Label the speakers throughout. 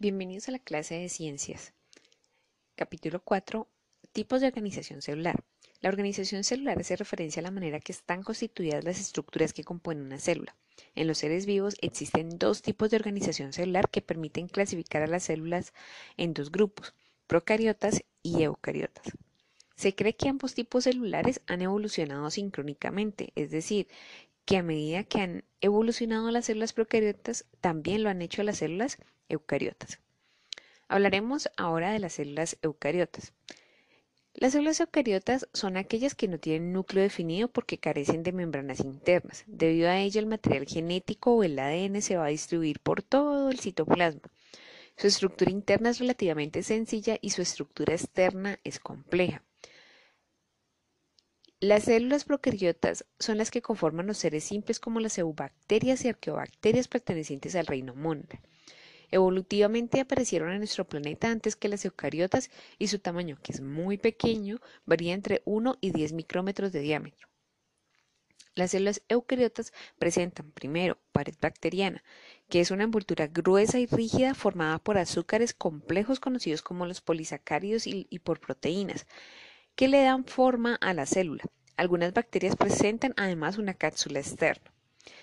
Speaker 1: Bienvenidos a la clase de ciencias. Capítulo 4. Tipos de organización celular. La organización celular hace referencia a la manera que están constituidas las estructuras que componen una célula. En los seres vivos existen dos tipos de organización celular que permiten clasificar a las células en dos grupos, procariotas y eucariotas. Se cree que ambos tipos celulares han evolucionado sincrónicamente, es decir, que a medida que han evolucionado las células procariotas, también lo han hecho las células eucariotas. Hablaremos ahora de las células eucariotas. Las células eucariotas son aquellas que no tienen núcleo definido porque carecen de membranas internas. Debido a ello, el material genético o el ADN se va a distribuir por todo el citoplasma. Su estructura interna es relativamente sencilla y su estructura externa es compleja. Las células procariotas son las que conforman los seres simples como las eubacterias y arqueobacterias pertenecientes al reino Monra. Evolutivamente aparecieron en nuestro planeta antes que las eucariotas y su tamaño, que es muy pequeño, varía entre 1 y 10 micrómetros de diámetro. Las células eucariotas presentan primero pared bacteriana, que es una envoltura gruesa y rígida formada por azúcares complejos conocidos como los polisacáridos y por proteínas, que le dan forma a la célula. Algunas bacterias presentan además una cápsula externa.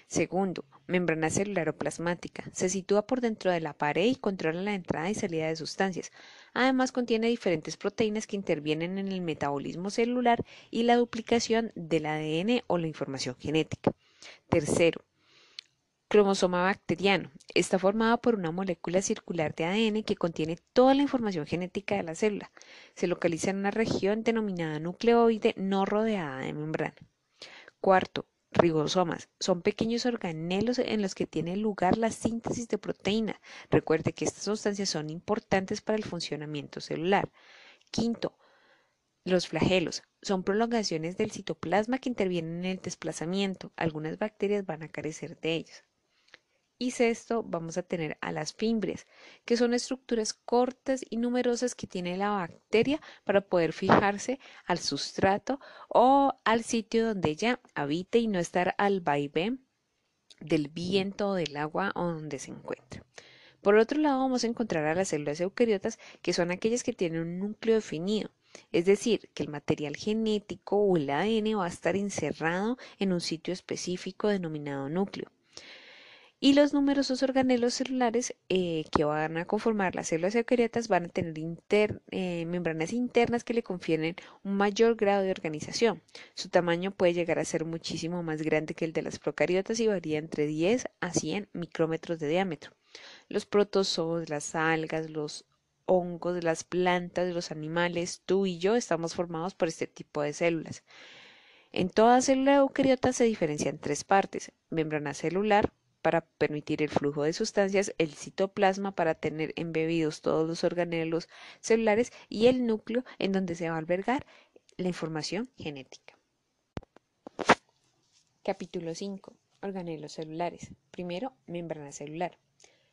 Speaker 1: Segundo, membrana celular o plasmática. Se sitúa por dentro de la pared y controla la entrada y salida de sustancias. Además, contiene diferentes proteínas que intervienen en el metabolismo celular y la duplicación del ADN o la información genética. Tercero, cromosoma bacteriano. Está formado por una molécula circular de ADN que contiene toda la información genética de la célula. Se localiza en una región denominada nucleoide no rodeada de membrana. Cuarto, ribosomas. Son pequeños organelos en los que tiene lugar la síntesis de proteínas. Recuerde que estas sustancias son importantes para el funcionamiento celular. Quinto, los flagelos son prolongaciones del citoplasma que intervienen en el desplazamiento. Algunas bacterias van a carecer de ellos. Y sexto, vamos a tener a las fimbrias, que son estructuras cortas y numerosas que tiene la bacteria para poder fijarse al sustrato o al sitio donde ella habite y no estar al vaivén del viento o del agua o donde se encuentra. Por otro lado, vamos a encontrar a las células eucariotas, que son aquellas que tienen un núcleo definido, es decir, que el material genético o el ADN va a estar encerrado en un sitio específico denominado núcleo y los numerosos organelos celulares eh, que van a conformar las células eucariotas van a tener eh, membranas internas que le confieren un mayor grado de organización. Su tamaño puede llegar a ser muchísimo más grande que el de las procariotas y varía entre 10 a 100 micrómetros de diámetro. Los protozoos, las algas, los hongos, las plantas, los animales, tú y yo estamos formados por este tipo de células. En toda célula eucariota se diferencian tres partes, membrana celular, para permitir el flujo de sustancias, el citoplasma para tener embebidos todos los organelos celulares y el núcleo en donde se va a albergar la información genética. Capítulo 5. Organelos celulares. Primero, membrana celular.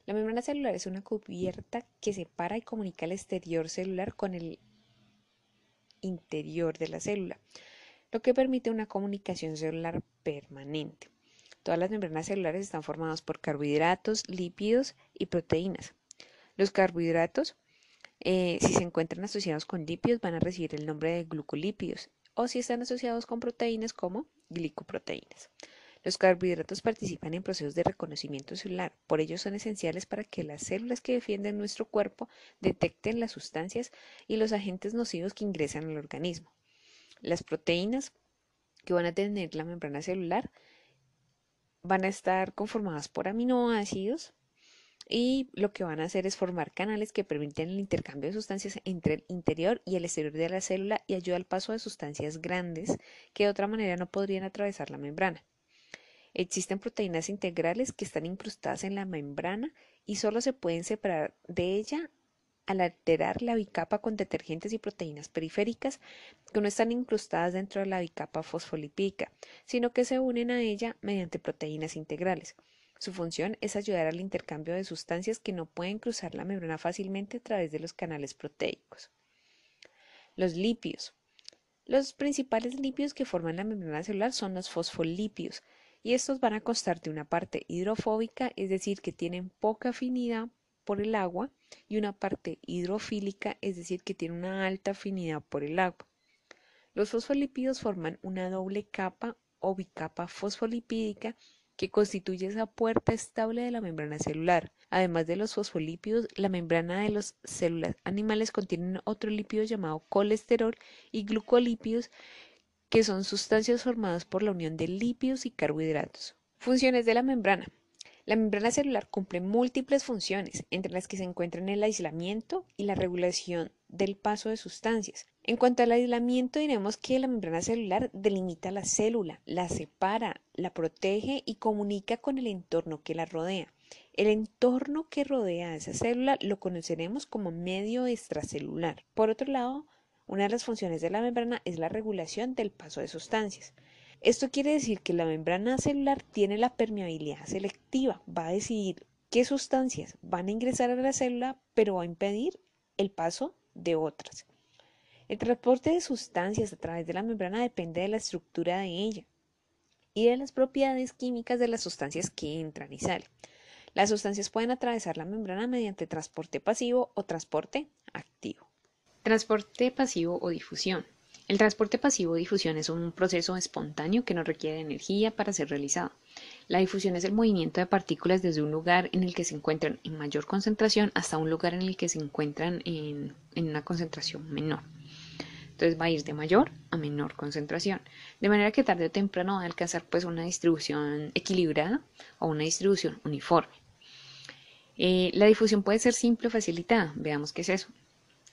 Speaker 1: La membrana celular es una cubierta que separa y comunica el exterior celular con el interior de la célula, lo que permite una comunicación celular permanente. Todas las membranas celulares están formadas por carbohidratos, lípidos y proteínas. Los carbohidratos, eh, si se encuentran asociados con lípidos, van a recibir el nombre de glucolípidos o si están asociados con proteínas como glicoproteínas. Los carbohidratos participan en procesos de reconocimiento celular, por ello son esenciales para que las células que defienden nuestro cuerpo detecten las sustancias y los agentes nocivos que ingresan al organismo. Las proteínas que van a tener la membrana celular van a estar conformadas por aminoácidos y lo que van a hacer es formar canales que permiten el intercambio de sustancias entre el interior y el exterior de la célula y ayuda al paso de sustancias grandes que de otra manera no podrían atravesar la membrana. Existen proteínas integrales que están incrustadas en la membrana y solo se pueden separar de ella al alterar la bicapa con detergentes y proteínas periféricas que no están incrustadas dentro de la bicapa fosfolipídica, sino que se unen a ella mediante proteínas integrales. Su función es ayudar al intercambio de sustancias que no pueden cruzar la membrana fácilmente a través de los canales proteicos. Los lípidos. Los principales lípidos que forman la membrana celular son los fosfolípidos, y estos van a constar de una parte hidrofóbica, es decir, que tienen poca afinidad por el agua y una parte hidrofílica, es decir, que tiene una alta afinidad por el agua. Los fosfolípidos forman una doble capa o bicapa fosfolipídica que constituye esa puerta estable de la membrana celular. Además de los fosfolípidos, la membrana de las células animales contiene otro lípido llamado colesterol y glucolípidos, que son sustancias formadas por la unión de lípidos y carbohidratos. Funciones de la membrana. La membrana celular cumple múltiples funciones, entre las que se encuentran el aislamiento y la regulación del paso de sustancias. En cuanto al aislamiento, diremos que la membrana celular delimita la célula, la separa, la protege y comunica con el entorno que la rodea. El entorno que rodea a esa célula lo conoceremos como medio extracelular. Por otro lado, una de las funciones de la membrana es la regulación del paso de sustancias. Esto quiere decir que la membrana celular tiene la permeabilidad selectiva, va a decidir qué sustancias van a ingresar a la célula, pero va a impedir el paso de otras. El transporte de sustancias a través de la membrana depende de la estructura de ella y de las propiedades químicas de las sustancias que entran y salen. Las sustancias pueden atravesar la membrana mediante transporte pasivo o transporte activo. Transporte pasivo o difusión. El transporte pasivo o difusión es un proceso espontáneo que no requiere energía para ser realizado. La difusión es el movimiento de partículas desde un lugar en el que se encuentran en mayor concentración hasta un lugar en el que se encuentran en, una concentración menor. Entonces va a ir de mayor a menor concentración. De manera que tarde o temprano va a alcanzar pues una distribución equilibrada o una distribución uniforme. Eh, la difusión puede ser simple o facilitada. Veamos qué es eso.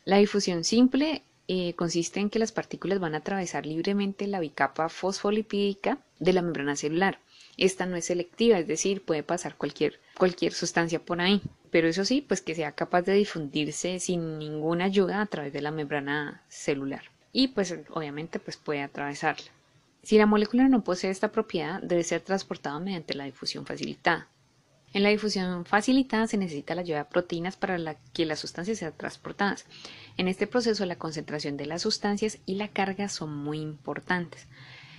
Speaker 1: La difusión simple eh, consiste en que las partículas van a atravesar libremente la bicapa fosfolipídica de la membrana celular. Esta no es selectiva, es decir, puede pasar cualquier, cualquier sustancia por ahí, pero eso sí, pues que sea capaz de difundirse sin ninguna ayuda a través de la membrana celular. Y pues obviamente pues puede atravesarla. Si la molécula no posee esta propiedad, debe ser transportada mediante la difusión facilitada. En la difusión facilitada se necesita la ayuda de proteínas para que las sustancias sean transportadas. En este proceso la concentración de las sustancias y la carga son muy importantes.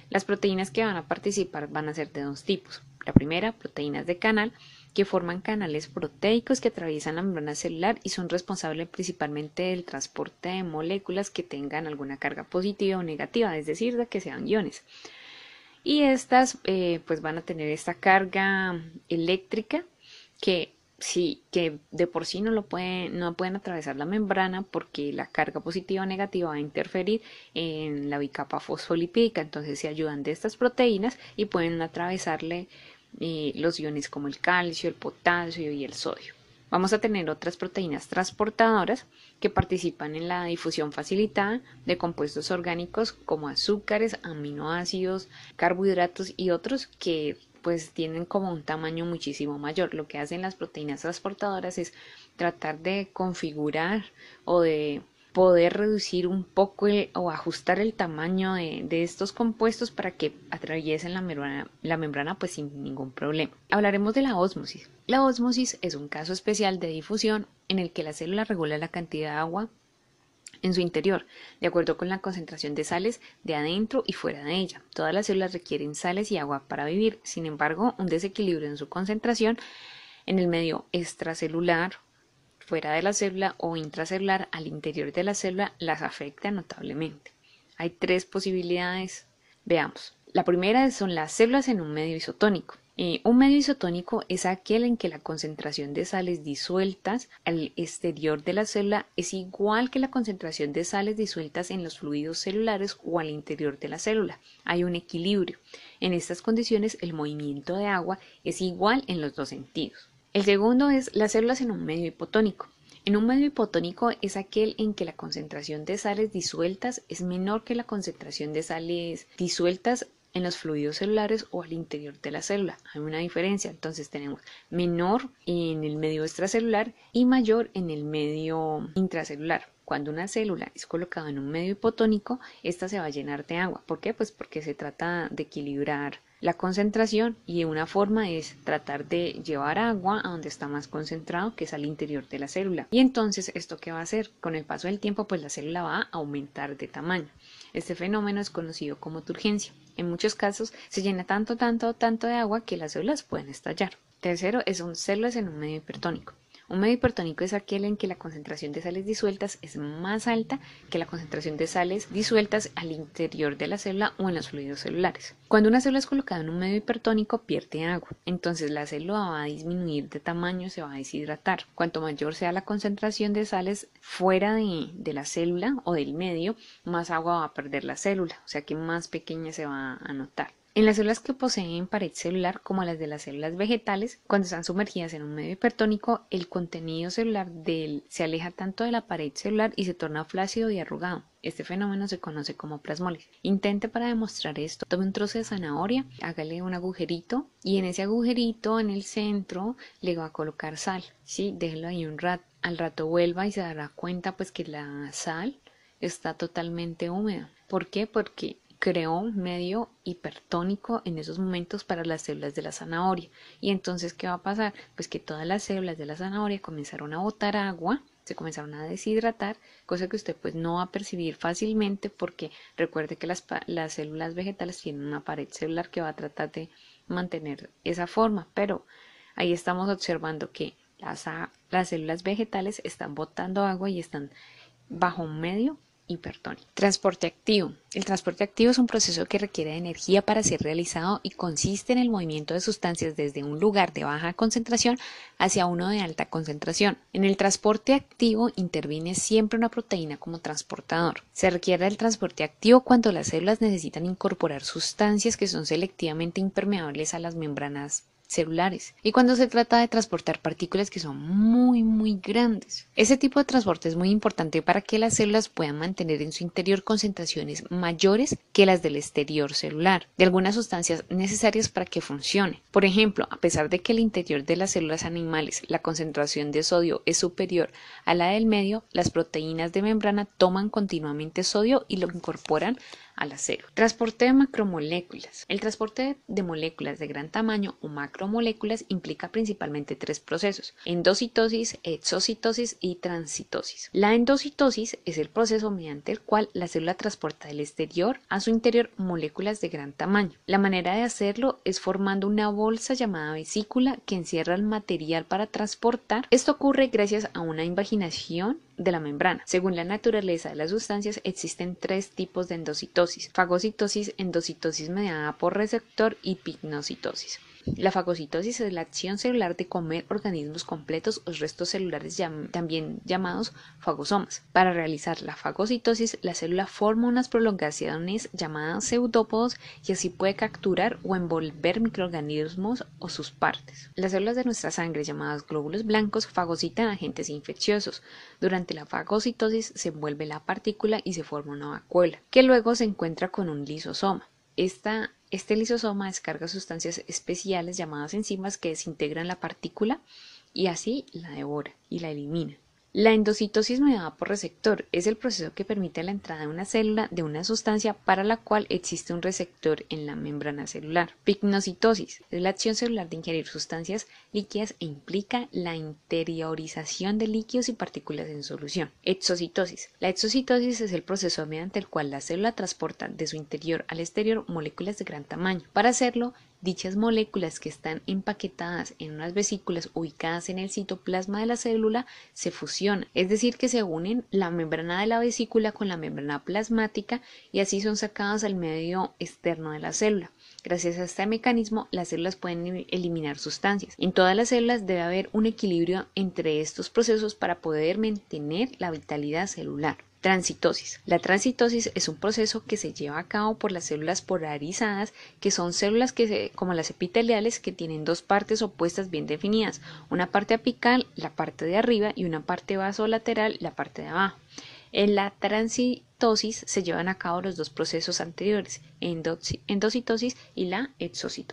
Speaker 1: Las proteínas que van a participar van a ser de dos tipos. La primera, proteínas de canal, que forman canales proteicos que atraviesan la membrana celular y son responsables principalmente del transporte de moléculas que tengan alguna carga positiva o negativa, es decir, de que sean iones y estas eh, pues van a tener esta carga eléctrica que sí que de por sí no lo pueden no pueden atravesar la membrana porque la carga positiva o negativa va a interferir en la bicapa fosfolipídica. Entonces se ayudan de estas proteínas y pueden atravesarle eh, los iones como el calcio el potasio y el sodio Vamos a tener otras proteínas transportadoras que participan en la difusión facilitada de compuestos orgánicos como azúcares, aminoácidos, carbohidratos y otros que pues tienen como un tamaño muchísimo mayor. Lo que hacen las proteínas transportadoras es tratar de configurar o de poder reducir un poco o ajustar el tamaño de, estos compuestos para que atraviesen la membrana, la membrana pues sin ningún problema. Hablaremos de la ósmosis. La ósmosis es un caso especial de difusión en el que la célula regula la cantidad de agua en su interior, de acuerdo con la concentración de sales de adentro y fuera de ella. Todas las células requieren sales y agua para vivir. Sin embargo, un desequilibrio en su concentración en el medio extracelular fuera de la célula o intracelular al interior de la célula las afecta notablemente. Hay tres posibilidades. Veamos. La primera son las células en un medio isotónico. Un medio isotónico es aquel en que la concentración de sales disueltas al exterior de la célula es igual que la concentración de sales disueltas en los fluidos celulares o al interior de la célula. Hay un equilibrio. En estas condiciones el movimiento de agua es igual en los dos sentidos. El segundo es las células en un medio hipotónico. En un medio hipotónico es aquel en que la concentración de sales disueltas es menor que la concentración de sales disueltas en los fluidos celulares o al interior de la célula. Hay una diferencia, entonces tenemos menor en el medio extracelular y mayor en el medio intracelular. Cuando una célula es colocada en un medio hipotónico, esta se va a llenar de agua. ¿Por qué? Pues porque se trata de equilibrar la concentración y una forma es tratar de llevar agua a donde está más concentrado que es al interior de la célula. Y entonces esto qué va a hacer con el paso del tiempo pues la célula va a aumentar de tamaño. Este fenómeno es conocido como turgencia. En muchos casos se llena tanto tanto tanto de agua que las células pueden estallar. Tercero es un células en un medio hipertónico Un medio hipertónico es aquel en que la concentración de sales disueltas es más alta que la concentración de sales disueltas al interior de la célula o en los fluidos celulares. Cuando una célula es colocada en un medio hipertónico pierde agua, entonces la célula va a disminuir de tamaño, se va a deshidratar. Cuanto mayor sea la concentración de sales fuera de, de la célula o del medio, más agua va a perder la célula, o sea que más pequeña se va a notar. En las células que poseen pared celular, como las de las células vegetales, cuando están sumergidas en un medio hipertónico, el contenido celular se aleja tanto de la pared celular y se torna flácido y arrugado. Este fenómeno se conoce como plasmólisis. Intente para demostrar esto. Tome un trozo de zanahoria, hágale un agujerito y en ese agujerito en el centro le va a colocar sal. Sí, déjelo ahí un rato. Al rato vuelva y se dará cuenta pues que la sal está totalmente húmeda. ¿Por qué? Porque creó un medio hipertónico en esos momentos para las células de la zanahoria. Y entonces, ¿qué va a pasar? Pues que todas las células de la zanahoria comenzaron a botar agua, se comenzaron a deshidratar, cosa que usted pues no va a percibir fácilmente porque recuerde que las, las células vegetales tienen una pared celular que va a tratar de mantener esa forma, pero ahí estamos observando que las, las células vegetales están botando agua y están bajo un medio Transporte activo. El transporte activo es un proceso que requiere de energía para ser realizado y consiste en el movimiento de sustancias desde un lugar de baja concentración hacia uno de alta concentración. En el transporte activo interviene siempre una proteína como transportador. Se requiere el transporte activo cuando las células necesitan incorporar sustancias que son selectivamente impermeables a las membranas celulares y cuando se trata de transportar partículas que son muy muy grandes. Ese tipo de transporte es muy importante para que las células puedan mantener en su interior concentraciones mayores que las del exterior celular de algunas sustancias necesarias para que funcione. Por ejemplo, a pesar de que el interior de las células animales la concentración de sodio es superior a la del medio, las proteínas de membrana toman continuamente sodio y lo incorporan a la Transporte de macromoléculas. El transporte de moléculas de gran tamaño o macromoléculas implica principalmente tres procesos, endocitosis, exocitosis y transitosis. La endocitosis es el proceso mediante el cual la célula transporta del exterior a su interior moléculas de gran tamaño. La manera de hacerlo es formando una bolsa llamada vesícula que encierra el material para transportar. Esto ocurre gracias a una invaginación de la membrana. Según la naturaleza de las sustancias, existen tres tipos de endocitosis: fagocitosis, endocitosis mediada por receptor y pignocitosis. La fagocitosis es la acción celular de comer organismos completos o restos celulares también llamados fagosomas. Para realizar la fagocitosis, la célula forma unas prolongaciones llamadas pseudópodos y así puede capturar o envolver microorganismos o sus partes. Las células de nuestra sangre, llamadas glóbulos blancos, fagocitan agentes infecciosos. Durante la fagocitosis se envuelve la partícula y se forma una vacuola, que luego se encuentra con un lisosoma. Esta este lisosoma descarga sustancias especiales llamadas enzimas que desintegran la partícula y así la devora y la elimina. La endocitosis mediada por receptor es el proceso que permite la entrada de una célula de una sustancia para la cual existe un receptor en la membrana celular. Pignocitosis es la acción celular de ingerir sustancias líquidas e implica la interiorización de líquidos y partículas en solución. Exocitosis. La exocitosis es el proceso mediante el cual la célula transporta de su interior al exterior moléculas de gran tamaño. Para hacerlo, Dichas moléculas que están empaquetadas en unas vesículas ubicadas en el citoplasma de la célula se fusionan, es decir, que se unen la membrana de la vesícula con la membrana plasmática y así son sacadas al medio externo de la célula. Gracias a este mecanismo, las células pueden eliminar sustancias. En todas las células debe haber un equilibrio entre estos procesos para poder mantener la vitalidad celular. Transitosis. La transitosis es un proceso que se lleva a cabo por las células polarizadas, que son células que como las epiteliales que tienen dos partes opuestas bien definidas, una parte apical, la parte de arriba, y una parte vasolateral, la parte de abajo. En la transitosis se llevan a cabo los dos procesos anteriores, endocitosis y la exocitosis.